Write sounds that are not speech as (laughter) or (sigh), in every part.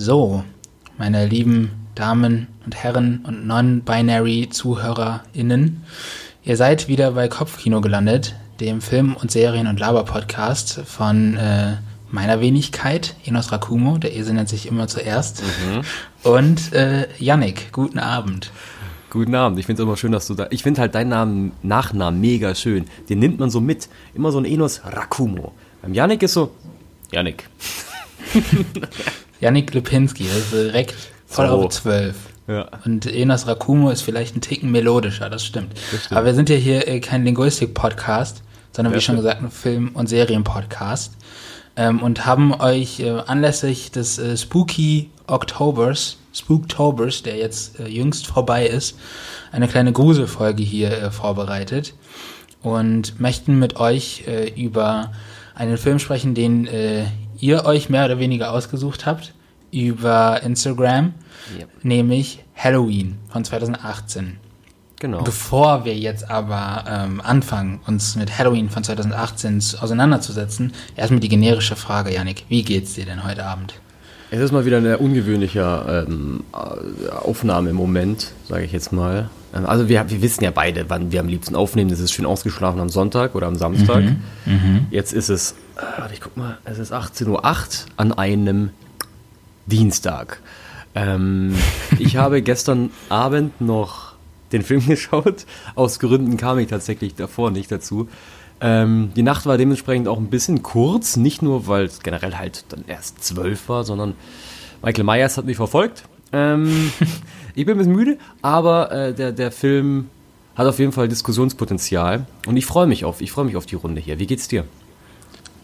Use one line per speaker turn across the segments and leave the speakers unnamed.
So, meine lieben Damen und Herren und non-binary ZuhörerInnen, ihr seid wieder bei Kopfkino gelandet, dem Film- und Serien- und Laber-Podcast von äh, meiner Wenigkeit, Enos Rakumo, der Esel nennt sich immer zuerst, mhm. und äh, Yannick, guten Abend.
Guten Abend. Ich finde es immer schön, dass du da. Ich finde halt deinen Namen, Nachnamen mega schön. Den nimmt man so mit. Immer so ein Enos Rakumo. Beim Yannick ist so. Yannick. (laughs)
Yannick Lipinski, das ist direkt voll so. auf 12. Ja. Und Enos Rakumo ist vielleicht ein Ticken melodischer, das stimmt. das stimmt. Aber wir sind ja hier äh, kein Linguistik-Podcast, sondern ja, wie schon gesagt ein Film- und Serien-Podcast. Ähm, und haben euch äh, anlässlich des äh, Spooky Oktobers, Spooktobers, der jetzt äh, jüngst vorbei ist, eine kleine Gruselfolge hier äh, vorbereitet und möchten mit euch äh, über einen Film sprechen, den ihr euch mehr oder weniger ausgesucht habt über Instagram, yep. nämlich Halloween von 2018. Genau. Bevor wir jetzt aber ähm, anfangen, uns mit Halloween von 2018 auseinanderzusetzen, erstmal die generische Frage, Janik, wie geht's dir denn heute Abend?
Es ist mal wieder eine ungewöhnliche ähm, Aufnahme im Moment, sage ich jetzt mal. Ähm, also wir, wir wissen ja beide, wann wir am liebsten aufnehmen. Das ist schön ausgeschlafen am Sonntag oder am Samstag. Mhm, mh. Jetzt ist es, äh, warte, ich guck mal, es ist 18.08 Uhr an einem Dienstag. Ähm, (laughs) ich habe gestern Abend noch den Film (laughs) geschaut. Aus Gründen kam ich tatsächlich davor nicht dazu. Ähm, die Nacht war dementsprechend auch ein bisschen kurz, nicht nur, weil es generell halt dann erst zwölf war, sondern Michael Myers hat mich verfolgt. Ähm, (laughs) ich bin ein bisschen müde, aber äh, der, der Film hat auf jeden Fall Diskussionspotenzial und ich freue mich auf, ich freue mich auf die Runde hier. Wie geht's dir?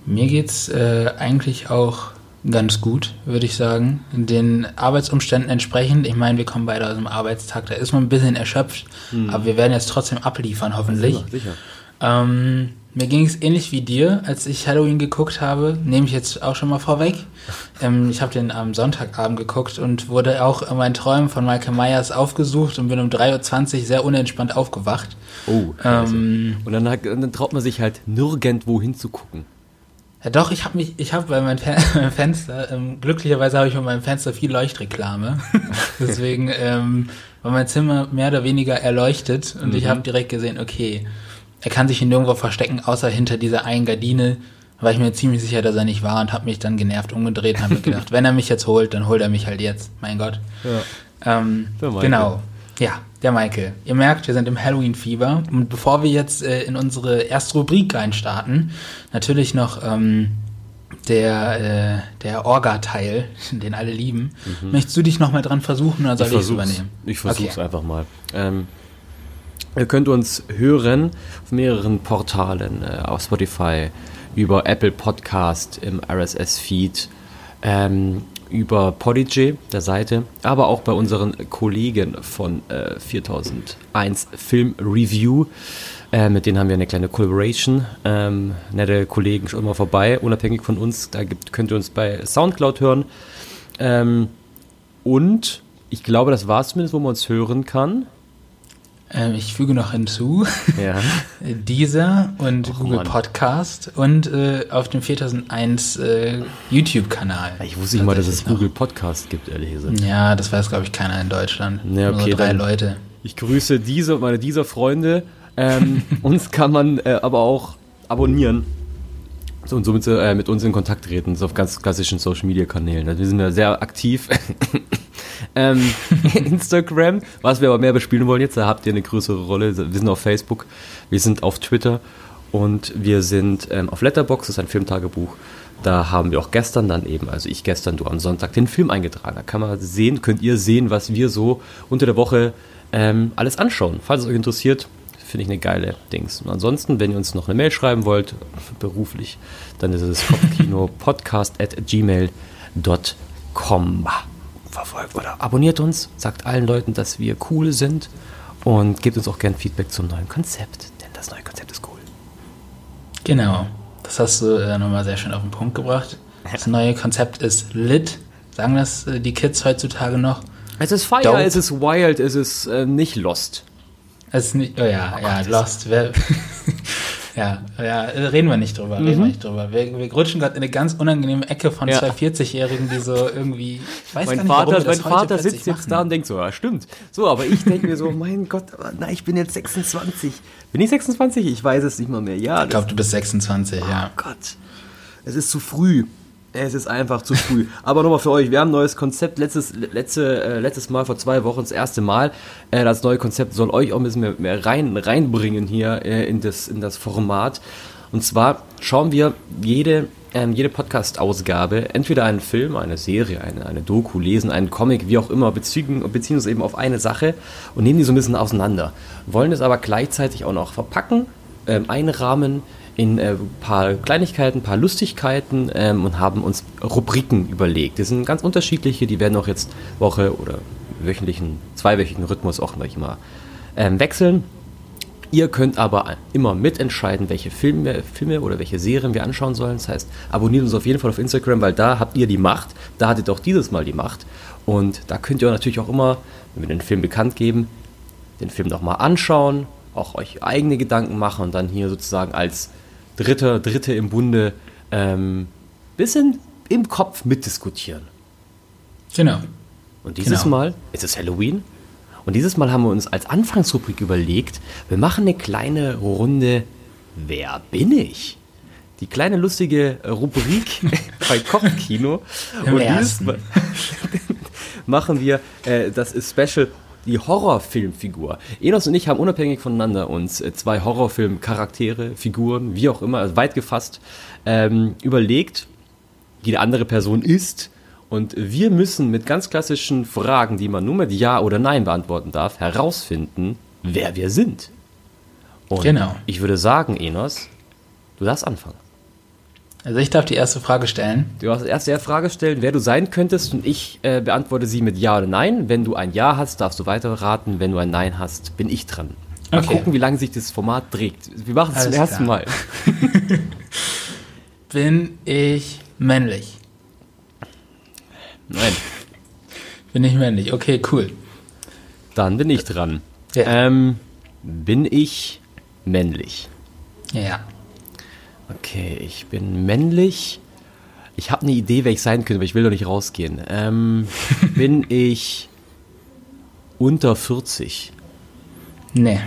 Mir geht's äh, eigentlich auch ganz gut, würde ich sagen. Den Arbeitsumständen entsprechend. Ich meine, wir kommen beide aus dem Arbeitstag, da ist man ein bisschen erschöpft, mhm. aber wir werden jetzt trotzdem abliefern, hoffentlich. Sicher, sicher. Ähm, mir ging es ähnlich wie dir, als ich Halloween geguckt habe, nehme ich jetzt auch schon mal vorweg. Ähm, ich habe den am Sonntagabend geguckt und wurde auch in meinen Träumen von Michael Myers aufgesucht und bin um 3.20 Uhr sehr unentspannt aufgewacht.
Oh, ähm, und dann, dann traut man sich halt nirgendwo hinzugucken.
Ja, doch, ich habe mich, ich habe bei (laughs) meinem Fenster, ähm, glücklicherweise habe ich bei meinem Fenster viel Leuchtreklame. (laughs) Deswegen ähm, war mein Zimmer mehr oder weniger erleuchtet und mhm. ich habe direkt gesehen, okay, er kann sich hier nirgendwo verstecken, außer hinter dieser einen Gardine. War ich mir ziemlich sicher, dass er nicht war und habe mich dann genervt umgedreht und habe mir (laughs) gedacht, wenn er mich jetzt holt, dann holt er mich halt jetzt. Mein Gott. Ja. Ähm, genau. Ja, der Michael. Ihr merkt, wir sind im Halloween-Fieber. Und bevor wir jetzt äh, in unsere erste Rubrik reinstarten, natürlich noch ähm, der, äh, der Orga-Teil, (laughs) den alle lieben. Mhm. Möchtest du dich noch mal dran versuchen oder soll ich es übernehmen?
Ich versuche es okay. einfach mal. Ähm, Ihr könnt uns hören auf mehreren Portalen, äh, auf Spotify, über Apple Podcast im RSS-Feed, ähm, über Podigy, der Seite, aber auch bei unseren Kollegen von äh, 4001 Film Review. Äh, mit denen haben wir eine kleine Collaboration. Ähm, nette Kollegen, schon mal vorbei, unabhängig von uns. Da gibt, könnt ihr uns bei Soundcloud hören. Ähm, und ich glaube, das war es zumindest, wo man uns hören kann.
Ähm, ich füge noch hinzu, ja. (laughs) dieser und Och, Google Mann. Podcast und äh, auf dem 4001 äh, YouTube-Kanal.
Ich wusste nicht mal, dass es noch. Google Podcast gibt, ehrlich gesagt.
Ja, das weiß, glaube ich, keiner in Deutschland. Ja, okay, Nur drei Leute.
Ich grüße diese und meine dieser Freunde. Ähm, (laughs) uns kann man äh, aber auch abonnieren und somit äh, mit uns in Kontakt treten, so auf ganz klassischen Social Media Kanälen. Also wir sind ja sehr aktiv (laughs) ähm, Instagram. Was wir aber mehr bespielen wollen jetzt, da habt ihr eine größere Rolle. Wir sind auf Facebook, wir sind auf Twitter und wir sind ähm, auf Letterbox, das ist ein Filmtagebuch. Da haben wir auch gestern dann eben, also ich gestern, du am Sonntag, den Film eingetragen. Da kann man sehen, könnt ihr sehen, was wir so unter der Woche ähm, alles anschauen. Falls es euch interessiert, finde ich eine geile Dings. Und ansonsten, wenn ihr uns noch eine Mail schreiben wollt, beruflich, dann ist es (laughs) kopfkinopodcast at gmail.com verfolgt oder abonniert uns, sagt allen Leuten, dass wir cool sind und gebt uns auch gern Feedback zum neuen Konzept, denn das neue Konzept ist cool.
Genau, das hast du äh, nochmal sehr schön auf den Punkt gebracht. Das neue Konzept ist lit. Sagen das äh, die Kids heutzutage noch?
Es ist Fire, Dope. es ist Wild, es ist äh, nicht Lost.
Es ist nicht, oh ja, oh ja, Gott, Lost. (laughs) Ja, ja, reden wir nicht drüber, mhm. reden wir nicht drüber. Wir, wir rutschen gerade in eine ganz unangenehme Ecke von ja. zwei 40-Jährigen, die so irgendwie,
ich weiß mein gar nicht, Vater, warum Mein Vater sitzt jetzt machen. da und denkt so, ja, stimmt. So, aber ich denke mir so, (laughs) mein Gott, na, ich bin jetzt 26. Bin ich 26? Ich weiß es nicht mal mehr. Ja.
Ich glaube, du bist 26, oh ja.
Oh Gott. Es ist zu früh. Es ist einfach zu früh. Aber nochmal für euch, wir haben ein neues Konzept. Letztes, letzte, äh, letztes Mal, vor zwei Wochen, das erste Mal. Äh, das neue Konzept soll euch auch ein bisschen mehr, mehr rein, reinbringen hier äh, in, das, in das Format. Und zwar schauen wir jede, ähm, jede Podcast-Ausgabe entweder einen Film, eine Serie, eine, eine Doku, lesen, einen Comic, wie auch immer, beziehen, beziehen uns eben auf eine Sache und nehmen die so ein bisschen auseinander. Wollen es aber gleichzeitig auch noch verpacken, ähm, einrahmen, in ein äh, paar Kleinigkeiten, ein paar Lustigkeiten ähm, und haben uns Rubriken überlegt. Die sind ganz unterschiedliche, die werden auch jetzt Woche oder wöchentlichen, zweiwöchigen Rhythmus auch immer ähm, wechseln. Ihr könnt aber immer mitentscheiden, welche Filme, Filme oder welche Serien wir anschauen sollen. Das heißt, abonniert uns auf jeden Fall auf Instagram, weil da habt ihr die Macht. Da hattet auch dieses Mal die Macht. Und da könnt ihr natürlich auch immer, wenn wir den Film bekannt geben, den Film nochmal anschauen, auch euch eigene Gedanken machen und dann hier sozusagen als Dritter, Dritte im Bunde ähm, bisschen im Kopf mitdiskutieren.
Genau.
Und dieses genau. Mal ist es Halloween. Und dieses Mal haben wir uns als Anfangsrubrik überlegt, wir machen eine kleine Runde Wer bin ich? Die kleine lustige Rubrik (laughs) bei Kopfkino. Und dieses Mal (laughs) machen wir äh, das ist Special die Horrorfilmfigur. Enos und ich haben unabhängig voneinander uns äh, zwei Horrorfilm-Charaktere, Figuren, wie auch immer, also weit gefasst, ähm, überlegt, die die andere Person ist. Und wir müssen mit ganz klassischen Fragen, die man nur mit Ja oder Nein beantworten darf, herausfinden, wer wir sind. Und genau. ich würde sagen, Enos, du darfst anfangen.
Also ich darf die erste Frage stellen.
Du darfst die erste Frage stellen, wer du sein könntest und ich äh, beantworte sie mit Ja oder Nein. Wenn du ein Ja hast, darfst du weiter raten. Wenn du ein Nein hast, bin ich dran. Mal okay. gucken, wie lange sich das Format trägt. Wir machen es zum ersten Mal. (laughs)
bin ich männlich?
Nein.
Bin ich männlich? Okay, cool.
Dann bin ich dran. Ja. Ähm, bin ich männlich?
Ja.
Okay, ich bin männlich. Ich habe eine Idee, wer ich sein könnte, aber ich will doch nicht rausgehen. Ähm, (laughs) bin ich unter 40?
Nee.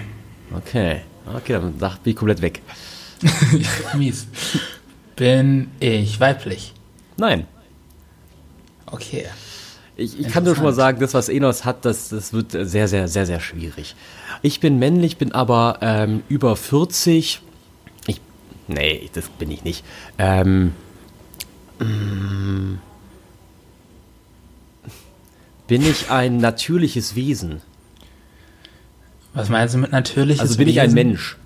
Okay. Okay, dann bin ich komplett weg. (laughs)
Mies. Bin ich weiblich?
Nein.
Okay.
Ich, ich kann nur schon mal sagen, das, was Enos hat, das, das wird sehr, sehr, sehr, sehr schwierig. Ich bin männlich, bin aber ähm, über 40 Nee, das bin ich nicht. Ähm, mm, bin ich ein natürliches Wesen?
Was meinst du mit natürliches
Wesen? Also bin Wesen? ich ein Mensch?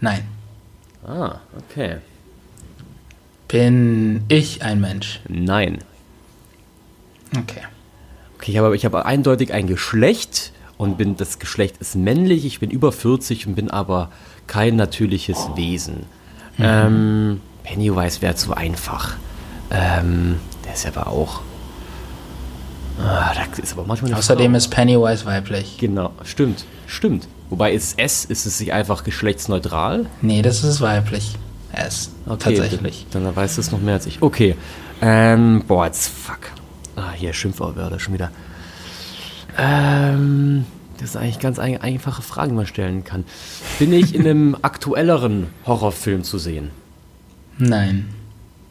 Nein.
Ah, okay.
Bin ich ein Mensch?
Nein.
Okay.
Okay, ich habe, ich habe eindeutig ein Geschlecht und bin das Geschlecht ist männlich. Ich bin über 40 und bin aber kein natürliches Wesen. Mhm. Ähm, Pennywise wäre zu einfach. Ähm, der ist aber auch.
Ah, ist aber manchmal Außerdem Frau. ist Pennywise weiblich.
Genau, stimmt, stimmt. Wobei ist S, ist es sich einfach geschlechtsneutral?
Nee, das ist weiblich. S. Okay, tatsächlich.
Dann, dann weißt du es noch mehr als ich. Okay. Ähm, boah, jetzt fuck. Ah, hier Schimpfwörter schon wieder. Ähm, das sind eigentlich ganz ein, einfache Fragen, man stellen kann. Bin ich in einem (laughs) aktuelleren Horrorfilm zu sehen?
Nein.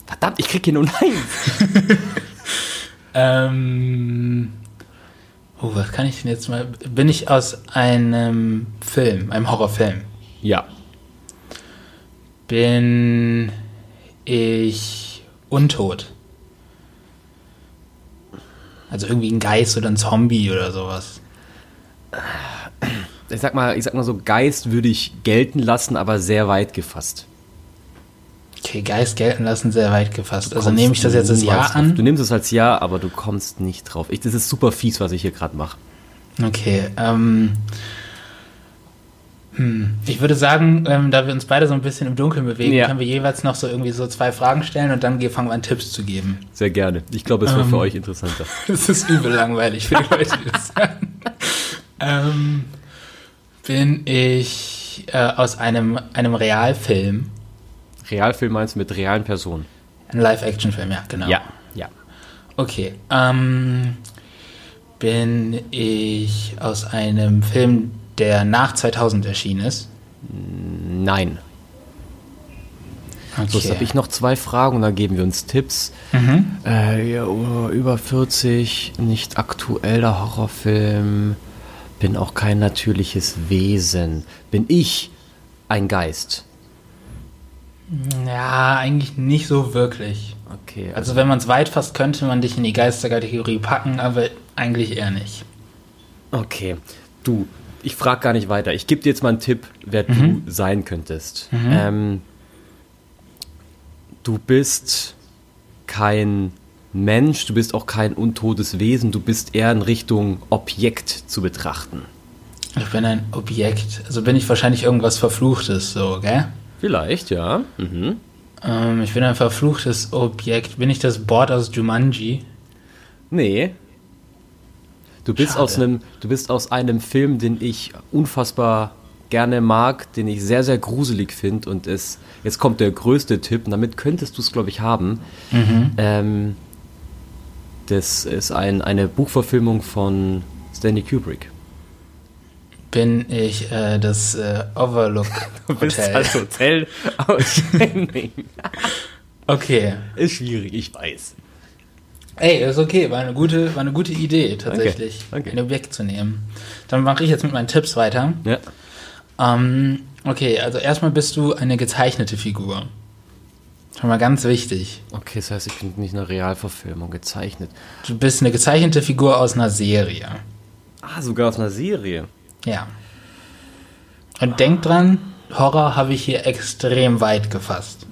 Verdammt, ich krieg hier nur Nein. (laughs)
ähm. Oh, was kann ich denn jetzt mal. Bin ich aus einem Film, einem Horrorfilm?
Ja.
Bin ich untot? Also irgendwie ein Geist oder ein Zombie oder sowas
ich sag mal, ich sag mal so, Geist würde ich gelten lassen, aber sehr weit gefasst.
Okay, Geist gelten lassen, sehr weit gefasst. Also nehme ich das jetzt als Ja an?
Du nimmst es als Ja, aber du kommst nicht drauf. Ich, das ist super fies, was ich hier gerade mache.
Okay, ähm. Hm. Ich würde sagen, ähm, da wir uns beide so ein bisschen im Dunkeln bewegen, ja. können wir jeweils noch so irgendwie so zwei Fragen stellen und dann fangen wir an, Tipps zu geben.
Sehr gerne. Ich glaube, es wird ähm, für euch interessanter. (laughs)
Das ist übel langweilig für die Leute, die das (laughs) sagen. Ähm, bin ich äh, aus einem, einem Realfilm?
Realfilm meinst du mit realen Personen?
Ein Live-Action-Film, ja, genau.
Ja, ja.
Okay. Ähm, bin ich aus einem Film, der nach 2000 erschienen ist?
Nein. Okay. So, jetzt habe ich noch zwei Fragen und dann geben wir uns Tipps.
Mhm.
Äh, ja, über 40, nicht aktueller Horrorfilm, bin auch kein natürliches Wesen. Bin ich ein Geist?
Ja, eigentlich nicht so wirklich.
Okay.
Also, also wenn man es weit fasst, könnte man dich in die Geisterkategorie packen, aber eigentlich eher nicht.
Okay. Du, ich frage gar nicht weiter. Ich gebe dir jetzt mal einen Tipp, wer mhm. du sein könntest. Mhm. Ähm, du bist kein Mensch, du bist auch kein untotes Wesen, du bist eher in Richtung Objekt zu betrachten.
Ich bin ein Objekt. Also bin ich wahrscheinlich irgendwas Verfluchtes, so, gell?
Vielleicht, ja. Mhm.
Ähm, ich bin ein verfluchtes Objekt. Bin ich das Board aus Jumanji?
Nee. Du bist aus einem, du bist aus einem Film, den ich unfassbar gerne mag, den ich sehr, sehr gruselig finde und es, jetzt kommt der größte Tipp, und damit könntest du es, glaube ich, haben.
Mhm.
Ähm, das ist ein, eine Buchverfilmung von Stanley Kubrick.
Bin ich äh, das äh, Overlook
Hotel. (laughs) Du bist das Hotel aus Shining. (laughs)
okay.
Ist schwierig, ich weiß.
Ey, ist okay, war eine gute, war eine gute Idee tatsächlich,
okay, okay.
ein Objekt zu nehmen. Dann mache ich jetzt mit meinen Tipps weiter.
Ja.
Ähm, okay, also erstmal bist du eine gezeichnete Figur. Schon mal ganz wichtig.
Okay, das heißt, ich bin nicht eine Realverfilmung gezeichnet.
Du bist eine gezeichnete Figur aus einer Serie.
Ah, sogar aus einer Serie.
Ja. Und denk dran, Horror habe ich hier extrem weit gefasst.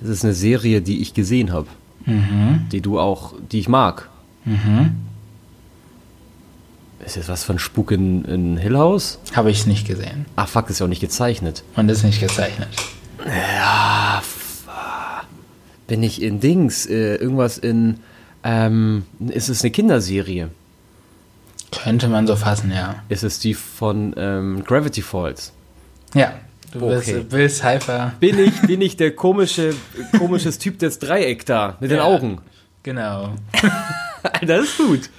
Das ist eine Serie, die ich gesehen habe.
Mhm.
Die du auch, die ich mag.
Mhm.
Ist das was von Spuk in, in Hill House?
Habe ich es nicht gesehen.
Ach fuck, ist ja auch nicht gezeichnet.
Und ist nicht gezeichnet.
Ja, bin ich in Dings, äh, irgendwas in, ähm, ist es eine Kinderserie?
Könnte man so fassen, ja.
Ist es die von ähm, Gravity Falls?
Ja, du okay. bist Bill.
Bin ich, bin ich der komische, komisches Typ des Dreieck da, mit ja, den Augen?
Genau. (laughs) (laughs)
das ist gut.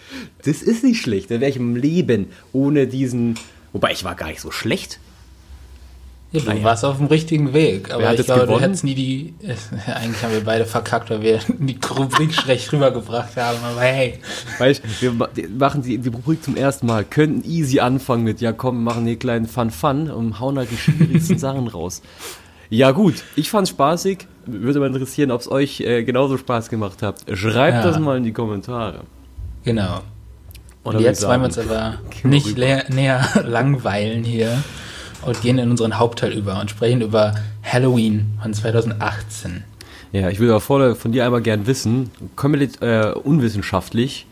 Das ist nicht schlecht. Da wäre ich im Leben ohne diesen. Wobei ich war gar nicht so schlecht.
Ja, du naja. warst auf dem richtigen Weg, aber ich glaube, gewonnen? du hättest nie die. (laughs) Eigentlich haben wir beide verkackt, weil wir (laughs) die Rubrik schlecht rübergebracht haben, aber hey.
Weißt wir machen die, die Rubrik zum ersten Mal, könnten easy anfangen mit, ja komm, machen hier kleinen Fun-Fun und hauen halt die schwierigsten Sachen raus. Ja, gut, ich fand's spaßig. Würde mal interessieren, ob es euch äh, genauso Spaß gemacht hat. Schreibt ja. das mal in die Kommentare.
Genau. Und jetzt wollen wir uns aber (laughs) nicht näher (laughs) langweilen hier und gehen in unseren Hauptteil über und sprechen über Halloween von 2018.
Ja, ich würde auch von dir einmal gern wissen, komplett äh, unwissenschaftlich,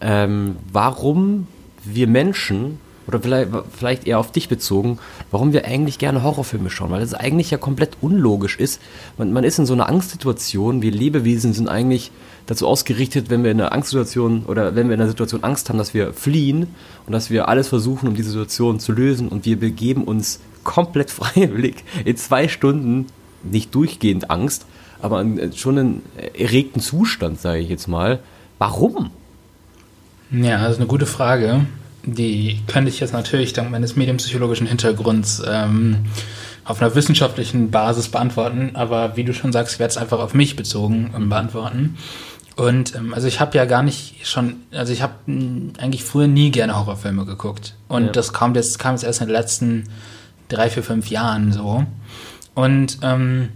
ähm, warum wir Menschen, oder vielleicht, vielleicht eher auf dich bezogen, warum wir eigentlich gerne Horrorfilme schauen, weil das eigentlich ja komplett unlogisch ist. Man, man ist in so einer Angstsituation, wir Lebewesen sind eigentlich dazu ausgerichtet, wenn wir in einer Angstsituation oder wenn wir in einer Situation Angst haben, dass wir fliehen und dass wir alles versuchen, um die Situation zu lösen und wir begeben uns komplett (laughs) freiwillig in zwei Stunden, nicht durchgehend Angst, aber schon einen erregten Zustand, sage ich jetzt mal. Warum?
Ja, das ist eine gute Frage. Die könnte ich jetzt natürlich dank meines medienpsychologischen Hintergrunds ähm, auf einer wissenschaftlichen Basis beantworten, aber wie du schon sagst, ich werde es einfach auf mich bezogen ähm, beantworten. Und ähm, also ich habe ja gar nicht schon, also ich habe eigentlich früher nie gerne Horrorfilme geguckt. Und ja. das kam jetzt, kam jetzt erst in den letzten drei, vier, fünf Jahren so. Und ähm,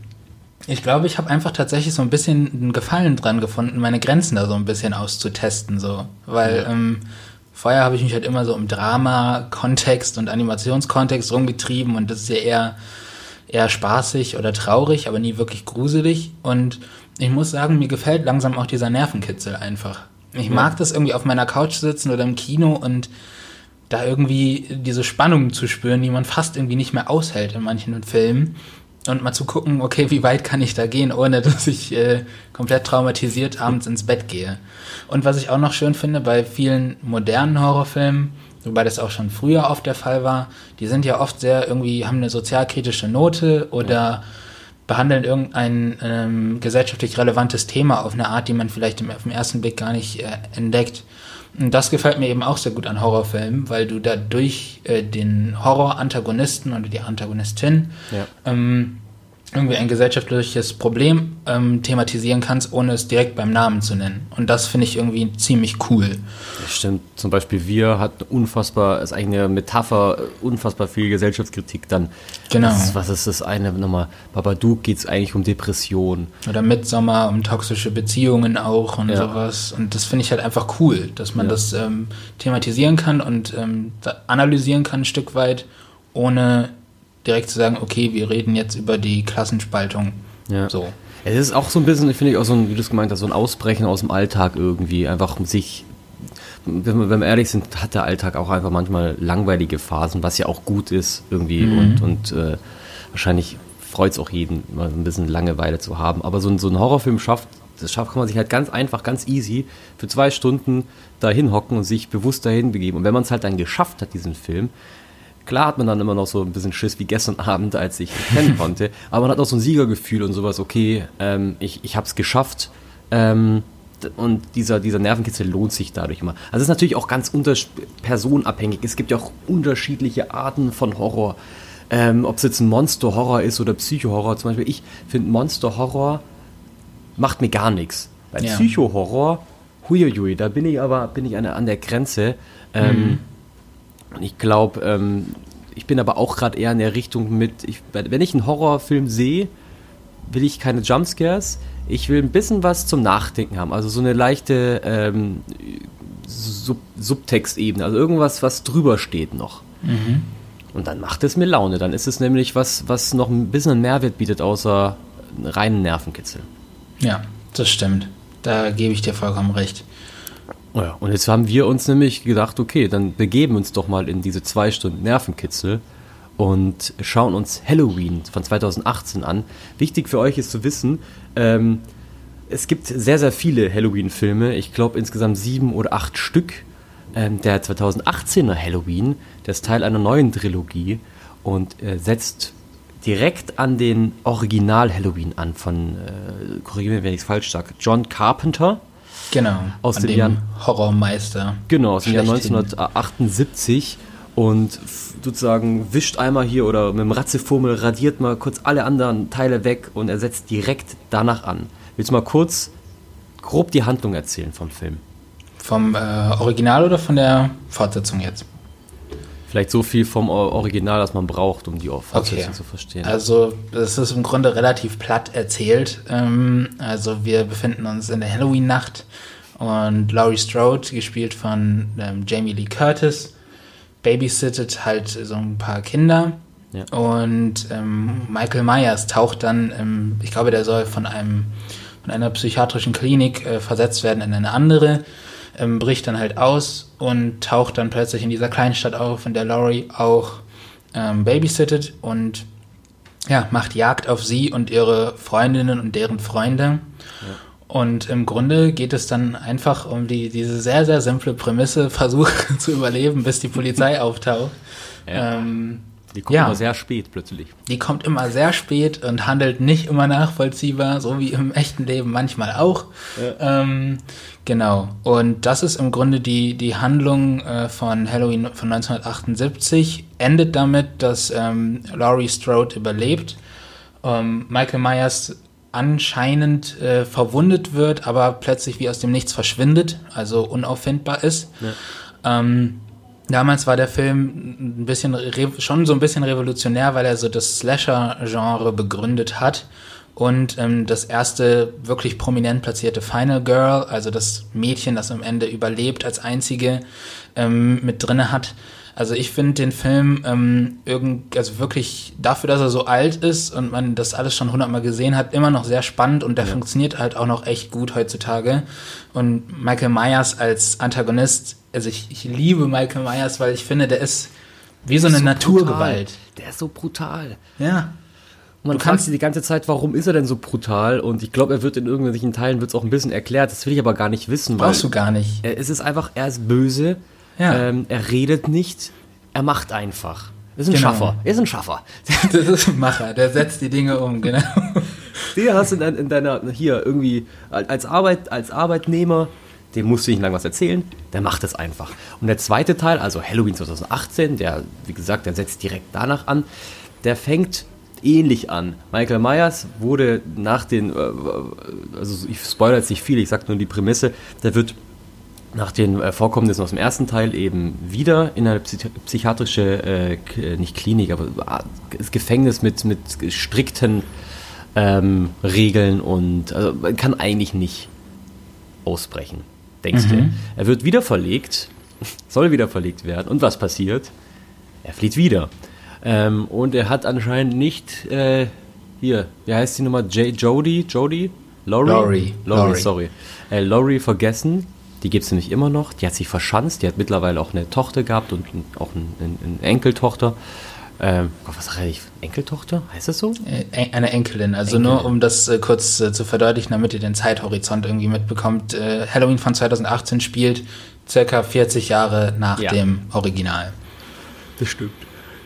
ich glaube, ich habe einfach tatsächlich so ein bisschen einen Gefallen dran gefunden, meine Grenzen da so ein bisschen auszutesten, so. Weil ja. ähm, vorher habe ich mich halt immer so im Drama-Kontext und Animationskontext rumgetrieben und das ist ja eher, eher spaßig oder traurig, aber nie wirklich gruselig. Und ich muss sagen, mir gefällt langsam auch dieser Nervenkitzel einfach. Ich mag das irgendwie auf meiner Couch sitzen oder im Kino und da irgendwie diese Spannung zu spüren, die man fast irgendwie nicht mehr aushält in manchen Filmen. Und mal zu gucken, okay, wie weit kann ich da gehen, ohne (laughs) dass ich äh, komplett traumatisiert abends ins Bett gehe. Und was ich auch noch schön finde, bei vielen modernen Horrorfilmen wobei das auch schon früher oft der Fall war, die sind ja oft sehr irgendwie, haben eine sozialkritische Note oder behandeln irgendein ähm, gesellschaftlich relevantes Thema auf eine Art, die man vielleicht im, auf den ersten Blick gar nicht äh, entdeckt. Und das gefällt mir eben auch sehr gut an Horrorfilmen, weil du dadurch äh, den Horror-Antagonisten oder die Antagonistin ja. ähm, irgendwie ein gesellschaftliches Problem ähm, thematisieren kannst, ohne es direkt beim Namen zu nennen. Und das finde ich irgendwie ziemlich cool.
Das stimmt. Zum Beispiel Wir hat unfassbar, ist eigentlich eine Metapher, unfassbar viel Gesellschaftskritik dann. Genau. Ist, was ist das eine nochmal? Babadook geht es eigentlich um Depression.
Oder Midsommer um toxische Beziehungen auch und ja. sowas. Und das finde ich halt einfach cool, dass man ja. das ähm, thematisieren kann und ähm, analysieren kann ein Stück weit, ohne direkt zu sagen, okay, wir reden jetzt über die Klassenspaltung.
Ja. So. Es ist auch so ein bisschen, finde ich, auch so ein, wie du es gemeint hast, so ein Ausbrechen aus dem Alltag irgendwie. Einfach sich, wenn wir, wenn wir ehrlich sind, hat der Alltag auch einfach manchmal langweilige Phasen, was ja auch gut ist irgendwie. Mhm. Und, und äh, wahrscheinlich freut es auch jeden, mal ein bisschen Langeweile zu haben. Aber so ein, so ein Horrorfilm schafft, das schafft, kann man sich halt ganz einfach, ganz easy für zwei Stunden dahin hocken und sich bewusst dahin begeben. Und wenn man es halt dann geschafft hat, diesen Film, Klar hat man dann immer noch so ein bisschen Schiss wie gestern (laughs) Abend, als ich kennen konnte, aber man hat auch so ein Siegergefühl und sowas, okay, ähm, ich, ich habe es geschafft. Ähm, und dieser, dieser Nervenkitzel lohnt sich dadurch immer. Also es ist natürlich auch ganz personabhängig. Es gibt ja auch unterschiedliche Arten von Horror. Ähm, Ob es jetzt ein Monster-Horror ist oder Psycho-Horror. Zum Beispiel, ich finde Monster-Horror macht mir gar nichts. Bei ja. Psycho-Horror, huiuiui, da bin ich aber bin ich an, an der Grenze. Ähm, mhm. Und ich glaube, ähm, ich bin aber auch gerade eher in der Richtung mit, ich, wenn ich einen Horrorfilm sehe, will ich keine Jumpscares. Ich will ein bisschen was zum Nachdenken haben. Also so eine leichte ähm, Sub Subtextebene. Also irgendwas, was drüber steht noch. Mhm. Und dann macht es mir Laune. Dann ist es nämlich was, was noch ein bisschen einen Mehrwert bietet, außer reinen Nervenkitzel.
Ja, das stimmt. Da gebe ich dir vollkommen recht.
Ja, und jetzt haben wir uns nämlich gedacht, okay, dann begeben uns doch mal in diese zwei Stunden Nervenkitzel und schauen uns Halloween von 2018 an. Wichtig für euch ist zu wissen, ähm, es gibt sehr, sehr viele Halloween-Filme. Ich glaube insgesamt sieben oder acht Stück. Ähm, der 2018er Halloween, der ist Teil einer neuen Trilogie und äh, setzt direkt an den Original Halloween an von, äh, korrigiere mich, wenn ich es falsch sage, John Carpenter.
Genau.
Aus dem Jahr
Horrormeister.
Genau, aus dem Jahr 1978 und sozusagen wischt einmal hier oder mit dem Ratzefummel radiert mal kurz alle anderen Teile weg und er setzt direkt danach an. Willst du mal kurz grob die Handlung erzählen vom Film?
Vom äh, Original oder von der Fortsetzung jetzt?
Vielleicht so viel vom Original, das man braucht, um die Fortsetzung okay. zu verstehen.
Also es ist im Grunde relativ platt erzählt. Ähm, also wir befinden uns in der Halloween-Nacht und Laurie Strode, gespielt von ähm, Jamie Lee Curtis, babysittet halt so ein paar Kinder. Ja. Und ähm, Michael Myers taucht dann, ich glaube, der soll von einem von einer psychiatrischen Klinik äh, versetzt werden in eine andere ähm, bricht dann halt aus und taucht dann plötzlich in dieser Kleinstadt auf, in der Laurie auch ähm, babysittet und ja, macht Jagd auf sie und ihre Freundinnen und deren Freunde. Ja. Und im Grunde geht es dann einfach um die, diese sehr, sehr simple Prämisse, (laughs) Versuch zu überleben, bis die Polizei auftaucht. Ja. Ähm,
die kommt ja. immer sehr spät plötzlich.
Die kommt immer sehr spät und handelt nicht immer nachvollziehbar, so wie im echten Leben manchmal auch. Ja. Ähm, genau. Und das ist im Grunde die, die Handlung äh, von Halloween von 1978. Endet damit, dass ähm, Laurie Strode überlebt. Ähm, Michael Myers anscheinend äh, verwundet wird, aber plötzlich wie aus dem Nichts verschwindet, also unauffindbar ist. Ja. Ähm, Damals war der Film ein bisschen schon so ein bisschen revolutionär, weil er so das Slasher-Genre begründet hat und ähm, das erste wirklich prominent platzierte Final Girl, also das Mädchen, das am Ende überlebt als einzige, ähm, mit drinne hat. Also ich finde den Film ähm, irgend, also wirklich dafür, dass er so alt ist und man das alles schon hundertmal gesehen hat, immer noch sehr spannend und der ja. funktioniert halt auch noch echt gut heutzutage. Und Michael Myers als Antagonist also ich, ich liebe Michael Myers, weil ich finde, der ist wie so eine so Naturgewalt.
Brutal. Der ist so brutal.
Ja.
Und man du fragt sich die ganze Zeit, warum ist er denn so brutal? Und ich glaube, er wird in irgendwelchen Teilen wird's auch ein bisschen erklärt. Das will ich aber gar nicht wissen.
Brauchst du gar nicht.
Er, es ist einfach, er ist böse. Ja. Ähm, er redet nicht, er macht einfach. Er ist ein genau. Schaffer. Er ist ein Schaffer. (laughs)
Das ist ein Macher, der setzt die Dinge um, genau.
Der hast du in, in deiner, hier irgendwie als, Arbeit, als Arbeitnehmer, dem musst du nicht lang was erzählen, der macht es einfach. Und der zweite Teil, also Halloween 2018, der, wie gesagt, der setzt direkt danach an, der fängt ähnlich an. Michael Myers wurde nach den, äh, also ich spoilere jetzt nicht viel, ich sage nur die Prämisse, der wird nach den äh, Vorkommnissen aus dem ersten Teil eben wieder in eine psychiatrische, äh, nicht Klinik, aber das Gefängnis mit, mit strikten ähm, Regeln und also man kann eigentlich nicht ausbrechen, denkst mhm. du. Er wird wieder verlegt, soll wieder verlegt werden und was passiert? Er flieht wieder. Ähm, und er hat anscheinend nicht, äh, hier, wie heißt die Nummer? J Jody? Jody?
Laurie? Laurie.
Laurie, sorry. Äh, Laurie vergessen. Die gibt es nämlich immer noch. Die hat sich verschanzt. Die hat mittlerweile auch eine Tochter gehabt und auch eine, eine Enkeltochter. Ähm, was sage ich? Enkeltochter? Heißt das so?
Äh, eine Enkelin. Also Enkelin. nur um das äh, kurz äh, zu verdeutlichen, damit ihr den Zeithorizont irgendwie mitbekommt. Äh, Halloween von 2018 spielt circa 40 Jahre nach ja. dem Original.
Das stimmt.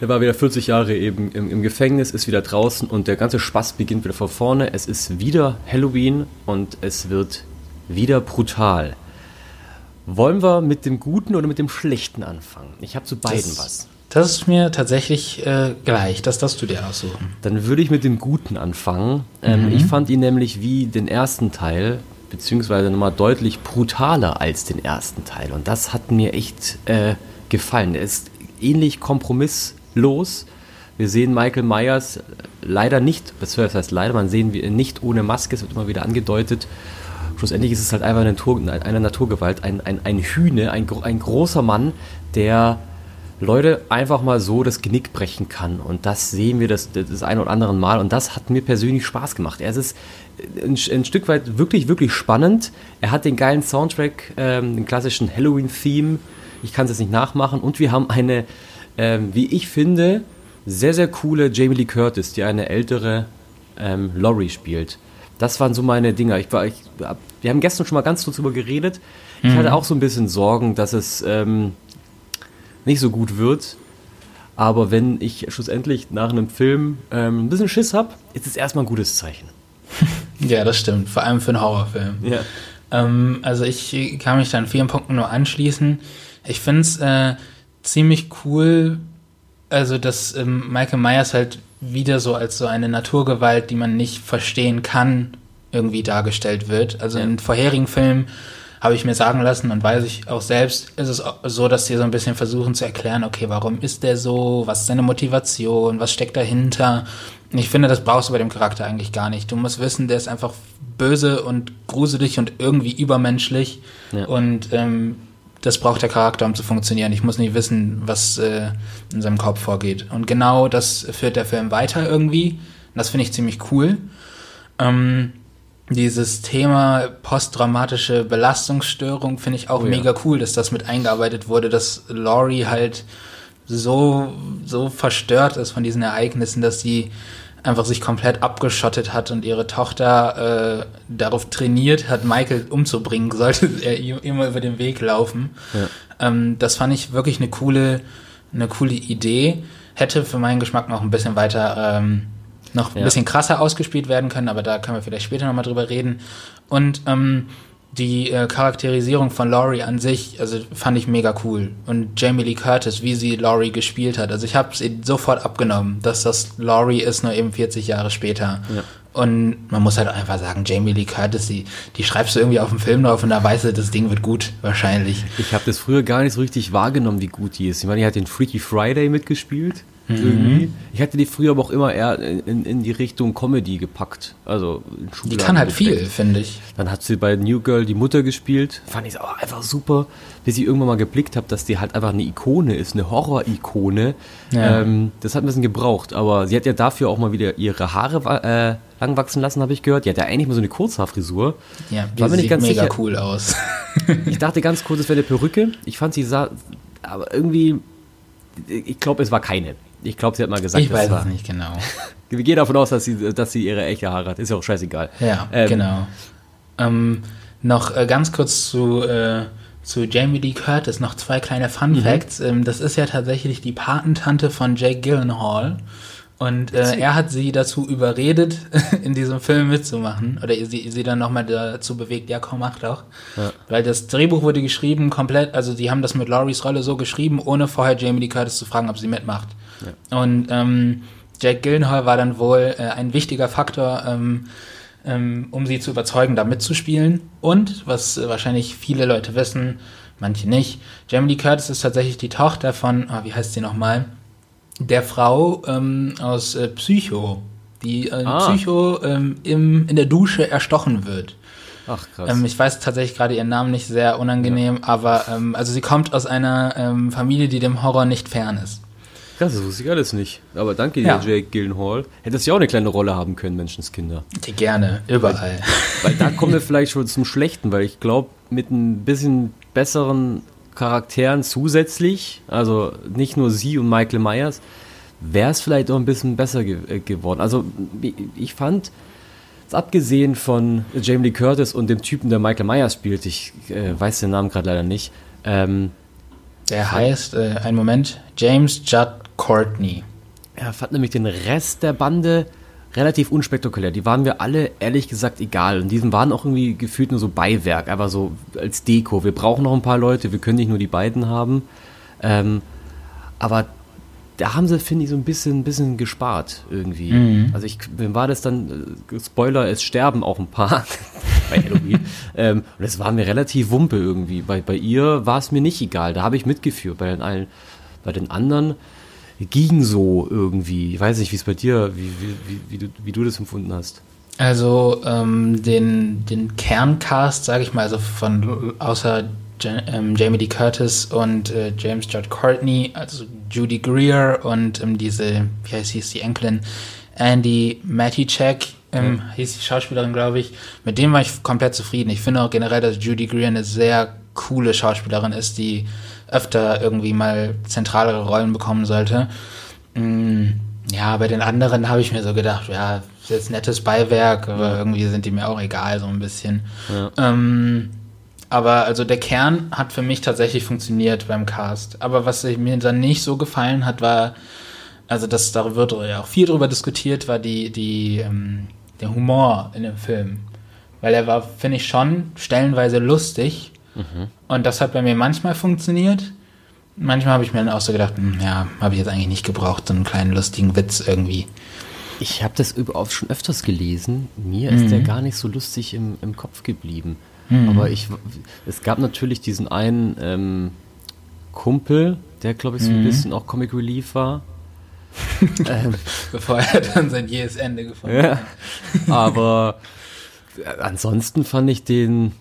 Er war wieder 40 Jahre eben im, im, Gefängnis, ist wieder draußen und der ganze Spaß beginnt wieder von vorne. Es ist wieder Halloween und es wird wieder brutal. Wollen wir mit dem Guten oder mit dem Schlechten anfangen? Ich habe zu beiden
das,
was.
Das ist mir tatsächlich äh, gleich. Das darfst du dir aussuchen.
Dann würde ich mit dem Guten anfangen. Ähm, mhm. Ich fand ihn nämlich wie den ersten Teil, beziehungsweise nochmal deutlich brutaler als den ersten Teil. Und das hat mir echt äh, gefallen. Er ist ähnlich kompromisslos los. Wir sehen Michael Myers leider nicht, das heißt leider, man sehen wir nicht ohne Maske, es wird immer wieder angedeutet. Schlussendlich ist es halt einfach eine, Natur, eine Naturgewalt, ein, ein, ein Hühne, ein, ein großer Mann, der Leute einfach mal so das Genick brechen kann. Und das sehen wir das, das ein oder andere Mal. Und das hat mir persönlich Spaß gemacht. Er ist ein, ein Stück weit wirklich, wirklich spannend. Er hat den geilen Soundtrack, ähm, den klassischen Halloween-Theme. Ich kann es jetzt nicht nachmachen. Und wir haben eine ähm, wie ich finde, sehr, sehr coole Jamie Lee Curtis, die eine ältere ähm, Laurie spielt. Das waren so meine Dinger. Ich war, ich, wir haben gestern schon mal ganz kurz darüber geredet. Ich mhm. hatte auch so ein bisschen Sorgen, dass es ähm, nicht so gut wird. Aber wenn ich schlussendlich nach einem Film ähm, ein bisschen Schiss habe, ist es erstmal ein gutes Zeichen. (laughs)
ja, das stimmt. Vor allem für einen Horrorfilm. Ja. Ähm, also ich kann mich da in vielen Punkten nur anschließen. Ich finde es äh, ziemlich cool, also dass ähm, Michael Myers halt wieder so als so eine Naturgewalt, die man nicht verstehen kann, irgendwie dargestellt wird. Also ja. in vorherigen Filmen habe ich mir sagen lassen und weiß ich auch selbst, ist es so, dass sie so ein bisschen versuchen zu erklären, okay, warum ist der so, was ist seine Motivation, was steckt dahinter. Ich finde, das brauchst du bei dem Charakter eigentlich gar nicht. Du musst wissen, der ist einfach böse und gruselig und irgendwie übermenschlich. Ja. Und ähm, das braucht der Charakter, um zu funktionieren. Ich muss nicht wissen, was äh, in seinem Kopf vorgeht. Und genau das führt der Film weiter irgendwie. Und das finde ich ziemlich cool. Ähm, dieses Thema posttraumatische Belastungsstörung finde ich auch oh, mega ja. cool, dass das mit eingearbeitet wurde, dass Laurie halt so, so verstört ist von diesen Ereignissen, dass sie einfach sich komplett abgeschottet hat und ihre Tochter äh, darauf trainiert hat, Michael umzubringen, (laughs) sollte er immer über den Weg laufen. Ja. Ähm, das fand ich wirklich eine coole, eine coole Idee. Hätte für meinen Geschmack noch ein bisschen weiter, ähm, noch ein ja. bisschen krasser ausgespielt werden können, aber da können wir vielleicht später nochmal drüber reden. Und ähm, die äh, Charakterisierung von Laurie an sich, also fand ich mega cool. Und Jamie Lee Curtis, wie sie Laurie gespielt hat. Also ich habe es sofort abgenommen, dass das Laurie ist, nur eben 40 Jahre später. Ja. Und man muss halt einfach sagen, Jamie Lee Curtis, die, die schreibst du irgendwie auf dem Film drauf und da weißt du, das Ding wird gut, wahrscheinlich.
Ich habe das früher gar nicht so richtig wahrgenommen, wie gut die ist. Ich meine, die hat den Freaky Friday mitgespielt. Mhm. Ich hatte die früher aber auch immer eher in, in die Richtung Comedy gepackt. Also
Die kann halt viel, finde ich.
Dann hat sie bei New Girl die Mutter gespielt. Fand ich auch einfach super, bis ich irgendwann mal geblickt habe, dass die halt einfach eine Ikone ist, eine Horror-Ikone. Ja. Ähm, das hat ein bisschen gebraucht, aber sie hat ja dafür auch mal wieder ihre Haare äh, lang wachsen lassen, habe ich gehört. Die hat ja eigentlich mal so eine Kurzhaarfrisur.
Ja, die War mir nicht ganz mega sicher. cool aus. (laughs)
ich dachte ganz kurz, es wäre eine Perücke. Ich fand sie sah, aber irgendwie, ich glaube, es war keine. Ich glaube, sie hat mal gesagt,
ich weiß es nicht genau. (laughs)
Wir gehen davon aus, dass sie, dass sie ihre echte Haare hat. Ist ja auch scheißegal.
Ja, ähm, genau. Ähm, noch äh, ganz kurz zu, äh, zu Jamie Lee Curtis noch zwei kleine Fun mhm. Facts. Mhm. Das ist ja tatsächlich die Patentante von Jake Gyllenhaal. Und äh, er hat sie dazu überredet, (laughs) in diesem Film mitzumachen. Oder sie, sie dann nochmal dazu bewegt, ja komm, mach doch. Ja. Weil das Drehbuch wurde geschrieben komplett, also sie haben das mit Laurie's Rolle so geschrieben, ohne vorher Jamie Lee Curtis zu fragen, ob sie mitmacht. Ja. Und ähm, Jack Gyllenhaal war dann wohl äh, ein wichtiger Faktor, ähm, ähm, um sie zu überzeugen, da mitzuspielen. Und, was äh, wahrscheinlich viele Leute wissen, manche nicht, Jamie Lee Curtis ist tatsächlich die Tochter von, oh, wie heißt sie nochmal? der Frau ähm, aus äh, Psycho, die äh, ah. Psycho ähm, im, in der Dusche erstochen wird. Ach krass. Ähm, ich weiß tatsächlich gerade ihren Namen nicht sehr unangenehm, ja. aber ähm, also sie kommt aus einer ähm, Familie, die dem Horror nicht fern ist.
Krass, das wusste ich alles nicht. Aber danke dir, ja. Jake Gyllenhaal. Hättest ja auch eine kleine Rolle haben können, Menschenskinder.
Die gerne, überall.
Weil, weil da kommen wir vielleicht schon zum Schlechten, weil ich glaube, mit ein bisschen besseren Charakteren zusätzlich, also nicht nur sie und Michael Myers, wäre es vielleicht auch ein bisschen besser ge äh, geworden. Also ich fand, abgesehen von Jamie Lee Curtis und dem Typen, der Michael Myers spielt, ich äh, weiß den Namen gerade leider nicht. Ähm,
der heißt, äh, einen Moment, James Judd Courtney.
Er fand nämlich den Rest der Bande relativ unspektakulär. Die waren mir alle ehrlich gesagt egal. Und diesen waren auch irgendwie gefühlt nur so Beiwerk, aber so als Deko. Wir brauchen noch ein paar Leute, wir können nicht nur die beiden haben. Ähm, aber da haben sie, finde ich, so ein bisschen, bisschen gespart irgendwie. Mhm. Also ich, wem war das dann? Äh, Spoiler, es sterben auch ein paar (laughs) bei Halloween. ähm, und es war mir relativ wumpe irgendwie. Bei, bei ihr war es mir nicht egal. Da habe ich mitgeführt. Bei den, allen, bei den anderen ging so irgendwie. Ich weiß nicht, wie es bei dir, wie, wie, wie, du, wie du das empfunden hast.
Also ähm, den, den Kerncast, sage ich mal, also von außer ähm, Jamie Lee Curtis und äh, James Judd Courtney, also Judy Greer und ähm, diese, wie heißt sie, die Enkelin, Andy Maticek, ähm, ja. hieß die Schauspielerin, glaube ich. Mit dem war ich komplett zufrieden. Ich finde auch generell, dass Judy Greer eine sehr coole Schauspielerin ist, die öfter irgendwie mal zentralere Rollen bekommen sollte. Mm, ja, bei den anderen habe ich mir so gedacht, ja, ist jetzt nettes Beiwerk, aber irgendwie sind die mir auch egal, so ein bisschen. Ja. Ähm, aber also der Kern hat für mich tatsächlich funktioniert beim Cast. Aber was mir dann nicht so gefallen hat, war, also das, da wird ja auch viel drüber diskutiert, war die, die, ähm, der Humor in dem Film. Weil er war, finde ich, schon stellenweise lustig, Mhm. Und das hat bei mir manchmal funktioniert. Manchmal habe ich mir dann auch so gedacht, hm, ja, habe ich jetzt eigentlich nicht gebraucht, so einen kleinen lustigen Witz irgendwie.
Ich habe das überhaupt schon öfters gelesen. Mir mhm. ist der gar nicht so lustig im, im Kopf geblieben. Mhm. Aber ich, es gab natürlich diesen einen ähm, Kumpel, der, glaube ich, so ein mhm. bisschen auch Comic Relief war. (laughs)
ähm, Bevor er dann sein jähes Ende gefunden ja. hat.
Aber äh, ansonsten fand ich den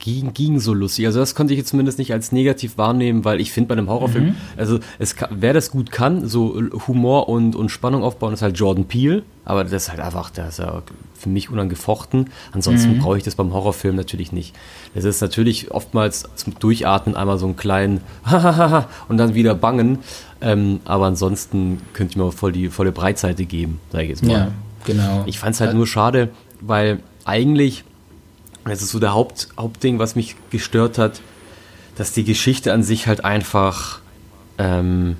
ging, ging so lustig. Also das konnte ich jetzt zumindest nicht als negativ wahrnehmen, weil ich finde bei einem Horrorfilm, mhm. also es wer das gut kann, so Humor und, und Spannung aufbauen, ist halt Jordan Peele. Aber das ist halt einfach, das ist ja für mich unangefochten. Ansonsten mhm. brauche ich das beim Horrorfilm natürlich nicht. Das ist natürlich oftmals zum Durchatmen einmal so einen kleinen (laughs) und dann wieder bangen. Ähm, aber ansonsten könnte ich mir voll die volle Breitseite geben, sage ich jetzt mal. Ja, genau. Ich fand es halt nur schade, weil eigentlich das ist so der Haupt, Hauptding, was mich gestört hat, dass die Geschichte an sich halt einfach ähm,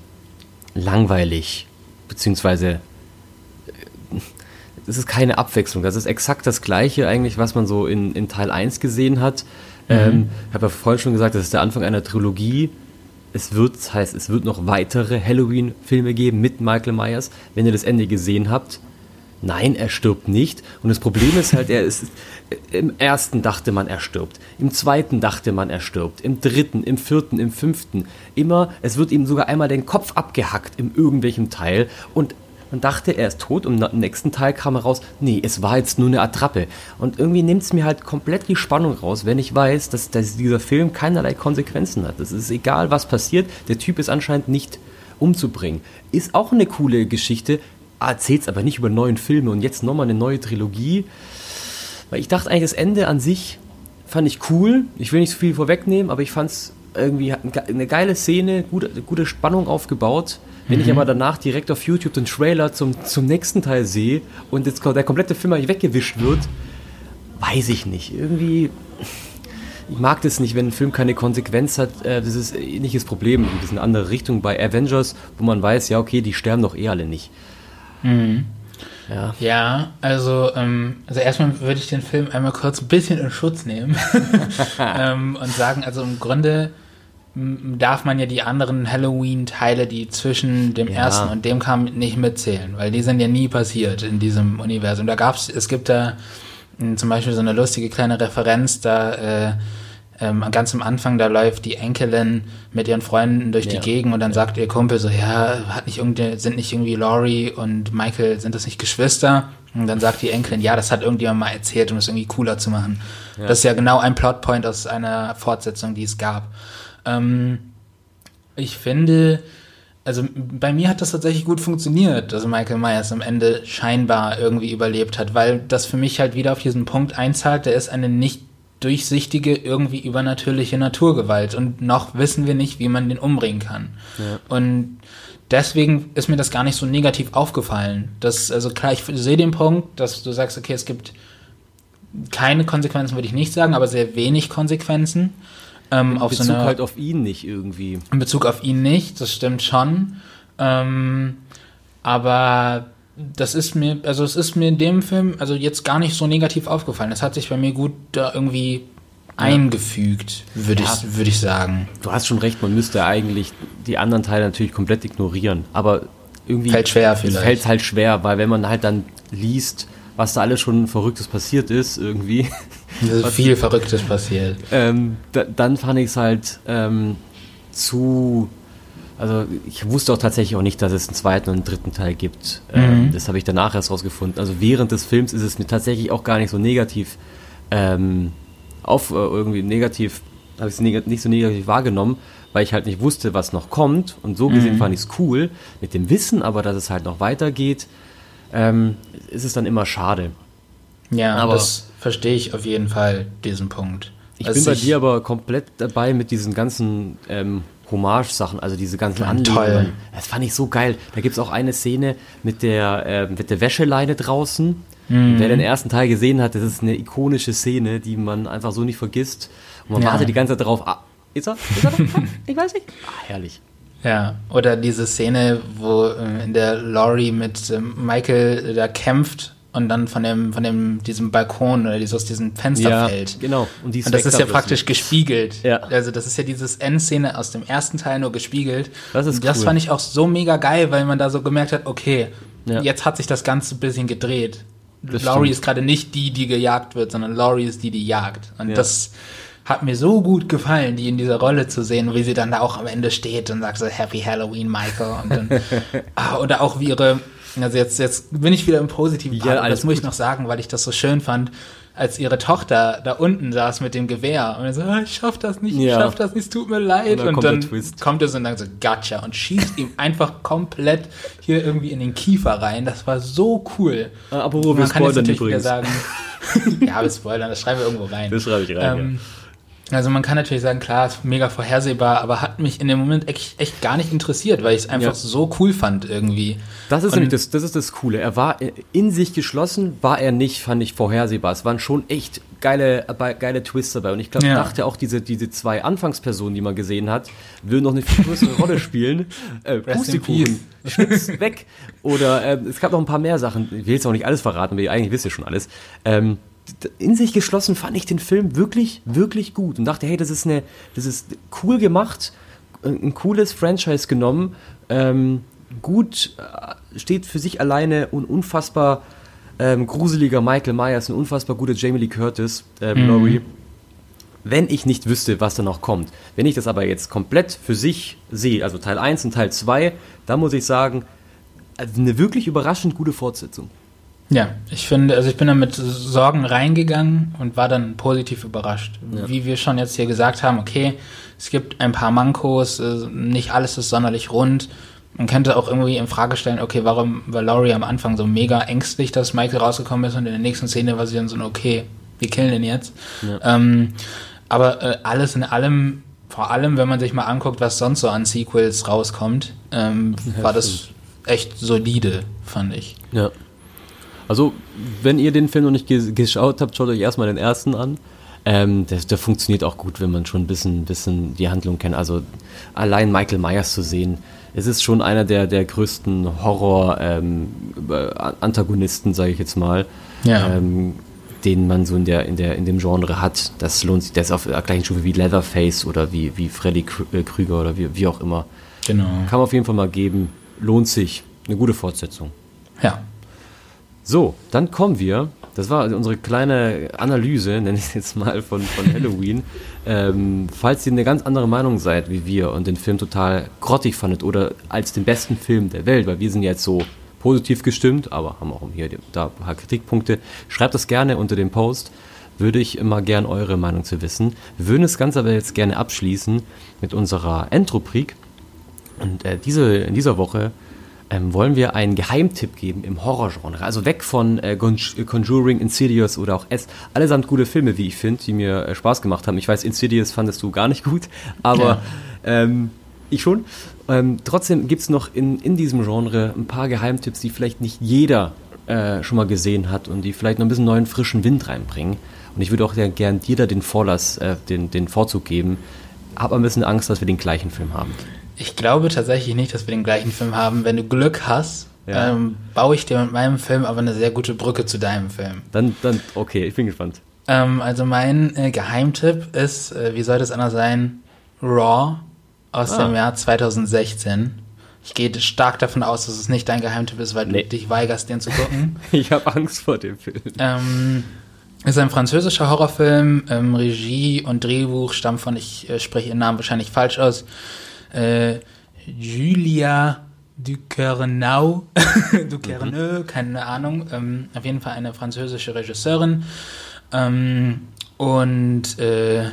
langweilig, beziehungsweise das ist keine Abwechslung. Das ist exakt das Gleiche eigentlich, was man so in, in Teil 1 gesehen hat. Mhm. Ähm, ich habe ja vorhin schon gesagt, das ist der Anfang einer Trilogie. Es wird, das heißt, es wird noch weitere Halloween-Filme geben mit Michael Myers. Wenn ihr das Ende gesehen habt, Nein, er stirbt nicht. Und das Problem ist halt, er ist. Im ersten dachte man, er stirbt. Im zweiten dachte man, er stirbt. Im dritten, im vierten, im fünften. Immer, es wird ihm sogar einmal den Kopf abgehackt in irgendwelchem Teil. Und man dachte, er ist tot. Und im nächsten Teil kam er raus, nee, es war jetzt nur eine Attrappe. Und irgendwie nimmt es mir halt komplett die Spannung raus, wenn ich weiß, dass, dass dieser Film keinerlei Konsequenzen hat. Es ist egal, was passiert. Der Typ ist anscheinend nicht umzubringen. Ist auch eine coole Geschichte, erzählt es aber nicht über neuen Filme und jetzt nochmal eine neue Trilogie. Weil ich dachte eigentlich, das Ende an sich fand ich cool. Ich will nicht so viel vorwegnehmen, aber ich fand es irgendwie eine geile Szene, gute, gute Spannung aufgebaut. Wenn mhm. ich aber danach direkt auf YouTube den Trailer zum, zum nächsten Teil sehe und jetzt der komplette Film eigentlich weggewischt wird, weiß ich nicht. Irgendwie ich mag das nicht, wenn ein Film keine Konsequenz hat. Äh, das ist ein ähnliches Problem in diese andere Richtung bei Avengers, wo man weiß, ja, okay, die sterben doch eh alle nicht.
Mhm. Ja. ja, also, ähm, also erstmal würde ich den Film einmal kurz ein bisschen in Schutz nehmen (laughs) ähm, und sagen, also im Grunde darf man ja die anderen Halloween-Teile, die zwischen dem ja. ersten und dem kamen, nicht mitzählen, weil die sind ja nie passiert in diesem Universum. Da gab's, es gibt da hm, zum Beispiel so eine lustige kleine Referenz, da äh, ähm, ganz am Anfang, da läuft die Enkelin mit ihren Freunden durch ja. die Gegend und dann sagt ihr Kumpel so, ja, hat nicht irgendwie, sind nicht irgendwie Laurie und Michael, sind das nicht Geschwister? Und dann sagt die Enkelin, ja, das hat irgendjemand mal erzählt, um es irgendwie cooler zu machen. Ja. Das ist ja genau ein Plotpoint aus einer Fortsetzung, die es gab. Ähm, ich finde, also bei mir hat das tatsächlich gut funktioniert, dass Michael Myers am Ende scheinbar irgendwie überlebt hat, weil das für mich halt wieder auf diesen Punkt einzahlt, der ist eine nicht durchsichtige, irgendwie übernatürliche Naturgewalt und noch wissen wir nicht, wie man den umbringen kann. Ja. Und deswegen ist mir das gar nicht so negativ aufgefallen. Das, also klar, ich sehe den Punkt, dass du sagst, okay, es gibt keine Konsequenzen, würde ich nicht sagen, aber sehr wenig Konsequenzen.
Ähm, in Bezug so eine, halt auf ihn nicht irgendwie.
In Bezug auf ihn nicht, das stimmt schon. Ähm, aber das ist mir, also es ist mir in dem Film, also jetzt gar nicht so negativ aufgefallen. Es hat sich bei mir gut da irgendwie eingefügt, würde ja. ich, würd ich sagen.
Du hast schon recht, man müsste eigentlich die anderen Teile natürlich komplett ignorieren. Aber irgendwie
fällt schwer vielleicht.
Fällt halt schwer, weil wenn man halt dann liest, was da alles schon Verrücktes passiert ist, irgendwie. (laughs)
Ist viel Verrücktes passiert.
Ähm, da, dann fand ich es halt ähm, zu also ich wusste auch tatsächlich auch nicht, dass es einen zweiten und einen dritten Teil gibt. Ähm, mhm. Das habe ich danach erst rausgefunden. Also während des Films ist es mir tatsächlich auch gar nicht so negativ ähm, auf äh, irgendwie negativ, habe ich es neg nicht so negativ wahrgenommen, weil ich halt nicht wusste, was noch kommt. Und so gesehen mhm. fand ich es cool. Mit dem Wissen aber, dass es halt noch weitergeht, ähm, ist es dann immer schade.
Ja, aber das verstehe ich auf jeden Fall, diesen Punkt.
Ich also bin bei dir aber komplett dabei mit diesen ganzen ähm, Hommage-Sachen, also diese ganzen Anlehnungen. Das fand ich so geil. Da gibt es auch eine Szene mit der, äh, mit der Wäscheleine draußen. Mhm. Wer den ersten Teil gesehen hat, das ist eine ikonische Szene, die man einfach so nicht vergisst. Und man ja. wartet die ganze Zeit darauf. Ah, ist er? Ist er (laughs) ich weiß nicht. Ah, herrlich.
Ja, oder diese Szene, wo äh, in der Laurie mit äh, Michael da kämpft und dann von dem, von dem, diesem Balkon oder aus diesem Fenster ja, fällt.
Genau.
Und, und das ist ja praktisch gespiegelt. Ja. Also das ist ja dieses Endszene aus dem ersten Teil nur gespiegelt. Das ist und Das cool. fand ich auch so mega geil, weil man da so gemerkt hat, okay, ja. jetzt hat sich das Ganze ein bisschen gedreht. Das Laurie stimmt. ist gerade nicht die, die gejagt wird, sondern Laurie ist die, die jagt. Und ja. das hat mir so gut gefallen, die in dieser Rolle zu sehen, wie sie dann da auch am Ende steht und sagt so Happy Halloween, Michael. Und dann, (laughs) ah, oder auch wie ihre also jetzt, jetzt bin ich wieder im positiven Part. Ja, das muss ich noch sagen, weil ich das so schön fand, als ihre Tochter da unten saß mit dem Gewehr und er so, ah, ich schaff das nicht, ja. ich schaff das nicht, es tut mir leid. Und dann, und kommt, dann kommt er so und dann so, gotcha und schießt ihm einfach komplett hier irgendwie in den Kiefer rein. Das war so cool.
Aber wo wir kann jetzt natürlich übrigens.
sagen, (laughs) ja, wir spoilern, das schreiben wir irgendwo rein.
Das schreibe ich rein, ähm, ja.
Also man kann natürlich sagen, klar, ist mega vorhersehbar, aber hat mich in dem Moment echt, echt gar nicht interessiert, weil ich es einfach ja. so cool fand irgendwie.
Das ist nämlich das, das ist das Coole. Er war in sich geschlossen, war er nicht, fand ich vorhersehbar. Es waren schon echt geile, geile Twists dabei. Und ich glaube, ja. dachte auch, diese, diese zwei Anfangspersonen, die man gesehen hat, würden noch eine viel größere Rolle (laughs) spielen. Äh, Pustekuchen, Schnips (laughs) weg. Oder äh, es gab noch ein paar mehr Sachen. Ich will jetzt auch nicht alles verraten, weil ihr eigentlich wisst ihr schon alles. Ähm, in sich geschlossen fand ich den Film wirklich, wirklich gut und dachte, hey, das ist eine, das ist cool gemacht, ein cooles Franchise genommen, ähm, gut, äh, steht für sich alleine und unfassbar ähm, gruseliger Michael Myers, ein unfassbar guter Jamie Lee Curtis, ähm, mhm. Wenn ich nicht wüsste, was da noch kommt. Wenn ich das aber jetzt komplett für sich sehe, also Teil 1 und Teil 2, dann muss ich sagen, also eine wirklich überraschend gute Fortsetzung.
Ja, ich finde, also ich bin da mit Sorgen reingegangen und war dann positiv überrascht. Ja. Wie wir schon jetzt hier gesagt haben, okay, es gibt ein paar Mankos, äh, nicht alles ist sonderlich rund. Man könnte auch irgendwie in Frage stellen, okay, warum war Laurie am Anfang so mega ängstlich, dass Michael rausgekommen ist und in der nächsten Szene war sie dann so, okay, wir killen den jetzt. Ja. Ähm, aber äh, alles in allem, vor allem, wenn man sich mal anguckt, was sonst so an Sequels rauskommt, ähm, war das echt solide, fand ich.
Ja. Also, wenn ihr den Film noch nicht geschaut habt, schaut euch erstmal den ersten an. Ähm, der, der, funktioniert auch gut, wenn man schon ein bisschen, bisschen die Handlung kennt. Also allein Michael Myers zu sehen, es ist schon einer der, der größten Horror-Antagonisten, ähm, sage ich jetzt mal. Ja. Ähm, den man so in der in der in dem Genre hat, das lohnt sich. Der ist auf der gleichen Stufe wie Leatherface oder wie wie Freddy äh, Krüger oder wie, wie auch immer. Genau. Kann man auf jeden Fall mal geben. Lohnt sich. Eine gute Fortsetzung.
Ja.
So, dann kommen wir das war unsere kleine Analyse, nenne ich es jetzt mal, von, von Halloween. (laughs) ähm, falls ihr eine ganz andere Meinung seid wie wir und den Film total grottig fandet oder als den besten Film der Welt, weil wir sind jetzt so positiv gestimmt, aber haben auch hier da ein paar Kritikpunkte, schreibt das gerne unter dem Post. Würde ich immer gern eure Meinung zu wissen. Wir würden das Ganze aber jetzt gerne abschließen mit unserer Endrubrik. Und äh, diese, in dieser Woche ähm, wollen wir einen Geheimtipp geben im Horrorgenre. Also weg von äh, Conjuring, Insidious oder auch S. Allesamt gute Filme, wie ich finde, die mir äh, Spaß gemacht haben. Ich weiß, Insidious fandest du gar nicht gut, (laughs) aber ja. ähm, ich schon. Ähm, trotzdem gibt es noch in, in diesem Genre ein paar Geheimtipps, die vielleicht nicht jeder äh, schon mal gesehen hat und die vielleicht noch ein bisschen neuen frischen Wind reinbringen. Und ich würde auch gern dir da den Vorlass, äh, den, den Vorzug geben. Hab ein bisschen Angst, dass wir den gleichen Film haben.
Ich glaube tatsächlich nicht, dass wir den gleichen Film haben. Wenn du Glück hast, ja. ähm, baue ich dir mit meinem Film aber eine sehr gute Brücke zu deinem Film.
Dann, dann okay, ich bin gespannt.
Ähm, also mein äh, Geheimtipp ist, äh, wie soll das anders sein? Raw aus ah. dem Jahr 2016. Ich gehe stark davon aus, dass es nicht dein Geheimtipp ist, weil nee. du dich weigerst, den zu gucken. (laughs)
ich habe Angst vor dem Film.
Ähm, ist ein französischer Horrorfilm. Ähm, Regie und Drehbuch stammen von, ich äh, spreche ihren Namen wahrscheinlich falsch aus, äh, Julia Ducournau, (laughs) Ducournau, mhm. keine Ahnung, ähm, auf jeden Fall eine französische Regisseurin. Ähm, und äh,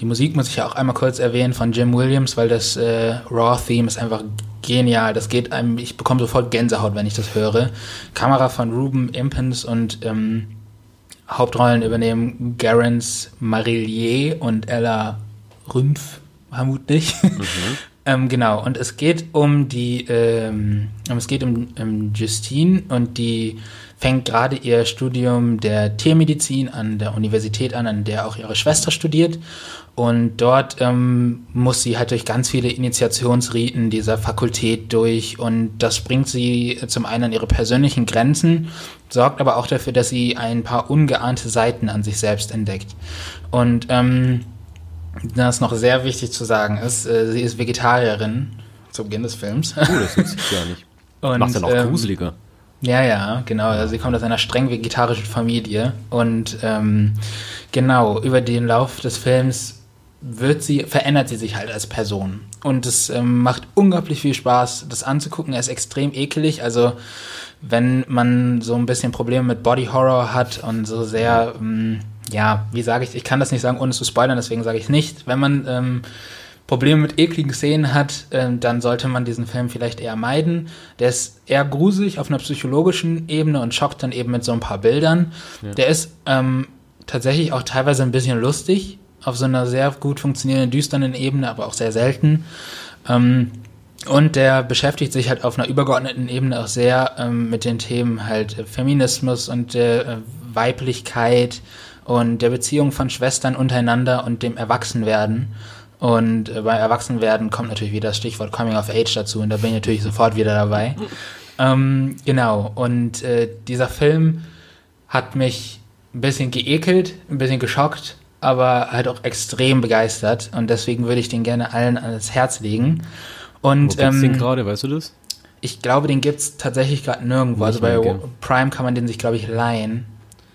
die Musik muss ich ja auch einmal kurz erwähnen von Jim Williams, weil das äh, Raw-Theme ist einfach genial. Das geht einem, ich bekomme sofort Gänsehaut, wenn ich das höre. Kamera von Ruben Impens und ähm, Hauptrollen übernehmen Garance Marillier und Ella Rümpf, vermutlich. Mhm. (laughs) Ähm, genau, und es geht um die, ähm, es geht um, um Justine und die fängt gerade ihr Studium der Tiermedizin an der Universität an, an der auch ihre Schwester studiert. Und dort ähm, muss sie halt durch ganz viele Initiationsriten dieser Fakultät durch und das bringt sie zum einen an ihre persönlichen Grenzen, sorgt aber auch dafür, dass sie ein paar ungeahnte Seiten an sich selbst entdeckt. Und ähm, das noch sehr wichtig zu sagen ist, äh, sie ist Vegetarierin zu Beginn des Films.
Oh, das wusste ich gar nicht. (laughs)
Und, Macht dann auch ähm, gruseliger. Ja, ja, genau. Also sie kommt aus einer streng vegetarischen Familie und ähm, genau über den Lauf des Films wird sie verändert sie sich halt als Person und es ähm, macht unglaublich viel Spaß, das anzugucken. Er ist extrem ekelig, also wenn man so ein bisschen Probleme mit Body Horror hat und so sehr ähm, ja, wie sage ich, ich kann das nicht sagen, ohne zu spoilern, deswegen sage ich nicht. Wenn man ähm, Probleme mit ekligen Szenen hat, ähm, dann sollte man diesen Film vielleicht eher meiden. Der ist eher gruselig auf einer psychologischen Ebene und schockt dann eben mit so ein paar Bildern. Ja. Der ist ähm, tatsächlich auch teilweise ein bisschen lustig, auf so einer sehr gut funktionierenden, düsternen Ebene, aber auch sehr selten. Ähm, und der beschäftigt sich halt auf einer übergeordneten Ebene auch sehr ähm, mit den Themen halt Feminismus und äh, Weiblichkeit, und der Beziehung von Schwestern untereinander und dem Erwachsenwerden. Und äh, bei Erwachsenwerden kommt natürlich wieder das Stichwort Coming of Age dazu und da bin ich natürlich sofort wieder dabei. (laughs) Ähm, genau, und äh, dieser Film hat mich ein bisschen geekelt, ein bisschen geschockt, aber halt auch extrem begeistert und deswegen würde ich den gerne allen ans Herz legen. Und,
Wo ähm, den gerade, weißt du das?
Ich glaube, den gibt es tatsächlich gerade nirgendwo. Nicht also bei Prime kann man den sich, glaube ich, leihen.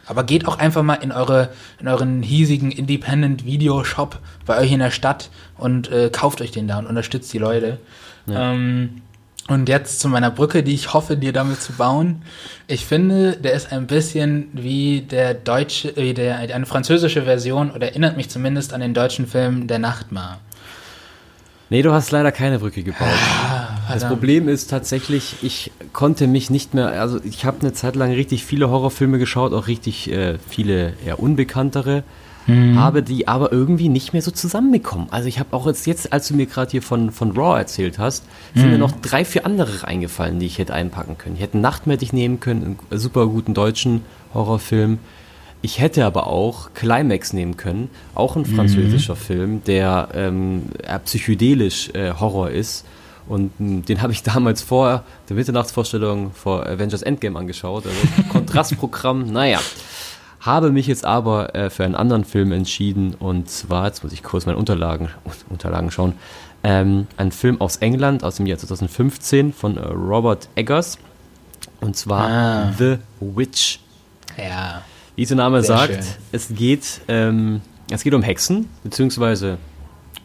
Aber geht auch einfach mal in eure in euren hiesigen Independent Video Shop bei euch in der Stadt und äh, kauft euch den da und unterstützt die Leute. Ja. Ähm, und jetzt zu meiner Brücke, die ich hoffe, dir damit zu bauen. Ich finde, der ist ein bisschen wie der deutsche, wie der, eine französische Version oder erinnert mich zumindest an den deutschen Film Der Nachtmar.
Nee, du hast leider keine Brücke gebaut. Ah, das Problem ist tatsächlich, ich konnte mich nicht mehr, also ich habe eine Zeit lang richtig viele Horrorfilme geschaut, auch richtig äh, viele eher unbekanntere, mhm. habe die aber irgendwie nicht mehr so zusammenbekommen. Also ich habe auch jetzt, jetzt, als du mir gerade hier von, von Raw erzählt hast, sind mhm. mir noch drei, vier andere eingefallen, die ich hätte einpacken können. Ich hätte Nachtmare dich nehmen können, einen super guten deutschen Horrorfilm. Ich hätte aber auch Climax nehmen können, auch ein französischer mhm. Film, der ähm, psychedelisch äh, Horror ist. Und ähm, den habe ich damals vor der Mitternachtsvorstellung vor Avengers Endgame angeschaut. Also (laughs) Kontrastprogramm, naja. Habe mich jetzt aber äh, für einen anderen Film entschieden und zwar, jetzt muss ich kurz meine Unterlagen, (laughs) Unterlagen schauen, ähm, ein Film aus England aus dem Jahr 2015 von äh, Robert Eggers und zwar ah. The Witch.
Ja.
Wie der Name sagt, schön. es geht, ähm, es geht um Hexen, beziehungsweise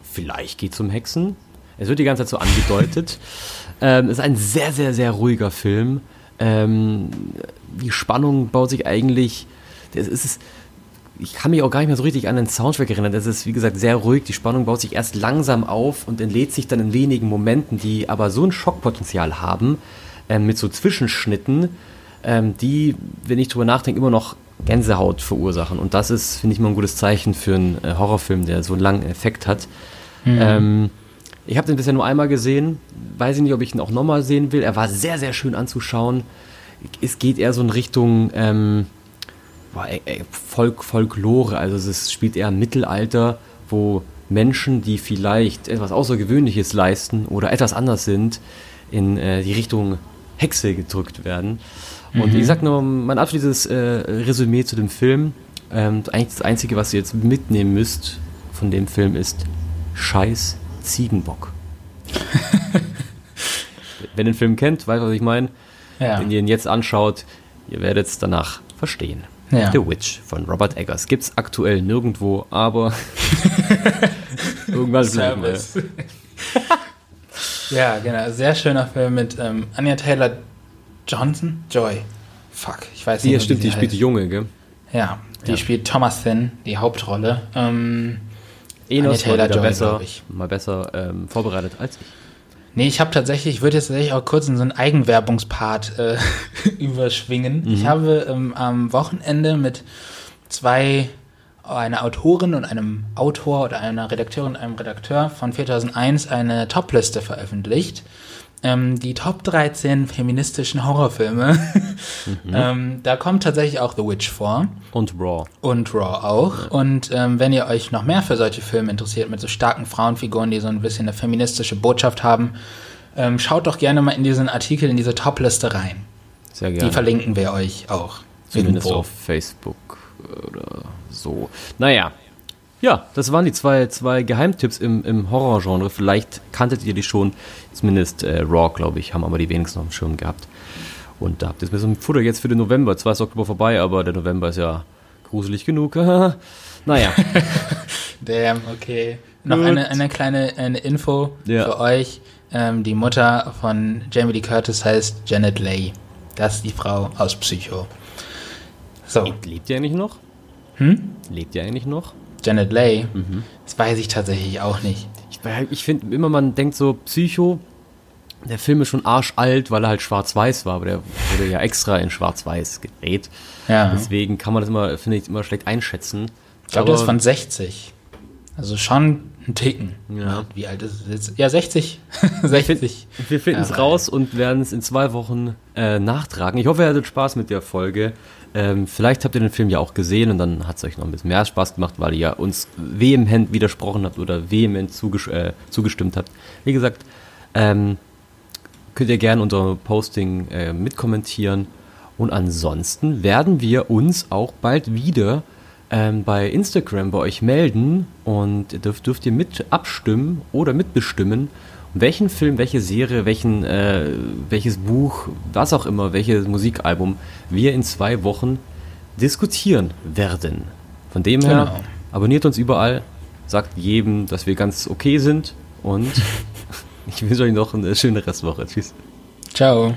vielleicht geht es um Hexen. Es wird die ganze Zeit so angedeutet. (laughs) ähm, es ist ein sehr, sehr, sehr ruhiger Film. Ähm, die Spannung baut sich eigentlich. Es ist, ich kann mich auch gar nicht mehr so richtig an den Soundtrack erinnern. Das ist, wie gesagt, sehr ruhig. Die Spannung baut sich erst langsam auf und entlädt sich dann in wenigen Momenten, die aber so ein Schockpotenzial haben, ähm, mit so Zwischenschnitten, ähm, die, wenn ich drüber nachdenke, immer noch Gänsehaut verursachen. Und das ist, finde ich, mal ein gutes Zeichen für einen äh, Horrorfilm, der so einen langen Effekt hat. Mhm. Ähm, ich habe den bisher nur einmal gesehen. Weiß ich nicht, ob ich ihn auch nochmal sehen will. Er war sehr, sehr schön anzuschauen. Es geht eher so in Richtung ähm, Folk, Folklore. Also es spielt eher im Mittelalter, wo Menschen, die vielleicht etwas Außergewöhnliches leisten oder etwas anders sind, in äh, die Richtung Hexe gedrückt werden. Und mhm. ich sag nur mein abschließendes äh, Resümee zu dem Film. Ähm, eigentlich das Einzige, was ihr jetzt mitnehmen müsst von dem Film ist Scheiß Ziegenbock. (laughs) Wenn ihr den Film kennt, weißt du, was ich meine. Ja. Wenn ihr ihn jetzt anschaut, ihr werdet es danach verstehen. Ja. The Witch von Robert Eggers. Gibt es aktuell nirgendwo, aber (laughs) irgendwann bleiben wir.
ja, genau. Sehr schöner Film mit ähm, Anya Taylor Johnson? Joy. Fuck, ich weiß
nicht. Die, stimmt, die spielt die Junge, gell?
Ja, die ja. spielt Thomas Thin, die Hauptrolle. Ähm,
Enos Taylor Joy, besser, mal besser ähm, vorbereitet als ich.
Nee, ich habe tatsächlich, ich würde jetzt tatsächlich auch kurz in so einen Eigenwerbungspart äh, (laughs) überschwingen. Mhm. Ich habe ähm, am Wochenende mit zwei, einer Autorin und einem Autor oder einer Redakteurin und einem Redakteur von 4001 eine Topliste veröffentlicht ähm, die Top 13 feministischen Horrorfilme. Mhm. (laughs) ähm, da kommt tatsächlich auch The Witch vor.
Und Raw.
Und Raw auch. Ja. Und ähm, wenn ihr euch noch mehr für solche Filme interessiert, mit so starken Frauenfiguren, die so ein bisschen eine feministische Botschaft haben, ähm, schaut doch gerne mal in diesen Artikel, in diese Top-Liste rein. Sehr gerne. Die verlinken wir euch auch.
Zumindest irgendwo. auf Facebook oder so. Naja, ja, das waren die zwei, zwei Geheimtipps im, im Horrorgenre. Vielleicht kanntet ihr die schon. Zumindest äh, Raw, glaube ich, haben aber die wenigsten auf dem Schirm gehabt. Und da habt ihr so ein Futter jetzt für den November. Zwar ist Oktober vorbei, aber der November ist ja gruselig genug. (laughs) naja. (laughs)
Damn, okay. Noch eine, eine kleine eine Info ja. für euch. Ähm, die Mutter von Jamie Lee Curtis heißt Janet Leigh. Das ist die Frau aus Psycho.
So. Lebt die eigentlich noch?
Hm?
Lebt die eigentlich noch?
Janet Leigh, mhm. das weiß ich tatsächlich auch nicht.
Ich, ich finde immer, man denkt so, Psycho, der Film ist schon arschalt, weil er halt schwarz-weiß war, aber der wurde ja extra in schwarz-weiß gedreht. Ja. Deswegen kann man das immer, finde ich, immer schlecht einschätzen.
Ich glaube, der ist von 60. Also schon ein Ticken.
Ja.
Wie alt ist es jetzt? Ja, 60. 60.
Wir (laughs) finden es raus und werden es in zwei Wochen äh, nachtragen. Ich hoffe, ihr hattet Spaß mit der Folge. Ähm, vielleicht habt ihr den Film ja auch gesehen und dann hat es euch noch ein bisschen mehr Spaß gemacht, weil ihr ja uns vehement widersprochen habt oder vehement zuges äh, zugestimmt habt. Wie gesagt, ähm, könnt ihr gerne unter Posting äh, mitkommentieren. Und ansonsten werden wir uns auch bald wieder ähm, bei Instagram bei euch melden und dürft, dürft ihr mit abstimmen oder mitbestimmen, welchen Film, welche Serie, welchen, äh, welches Buch, was auch immer, welches Musikalbum wir in zwei Wochen diskutieren werden. Von dem her, genau. abonniert uns überall, sagt jedem, dass wir ganz okay sind und (laughs) ich wünsche euch noch eine schöne Restwoche. Tschüss.
Ciao.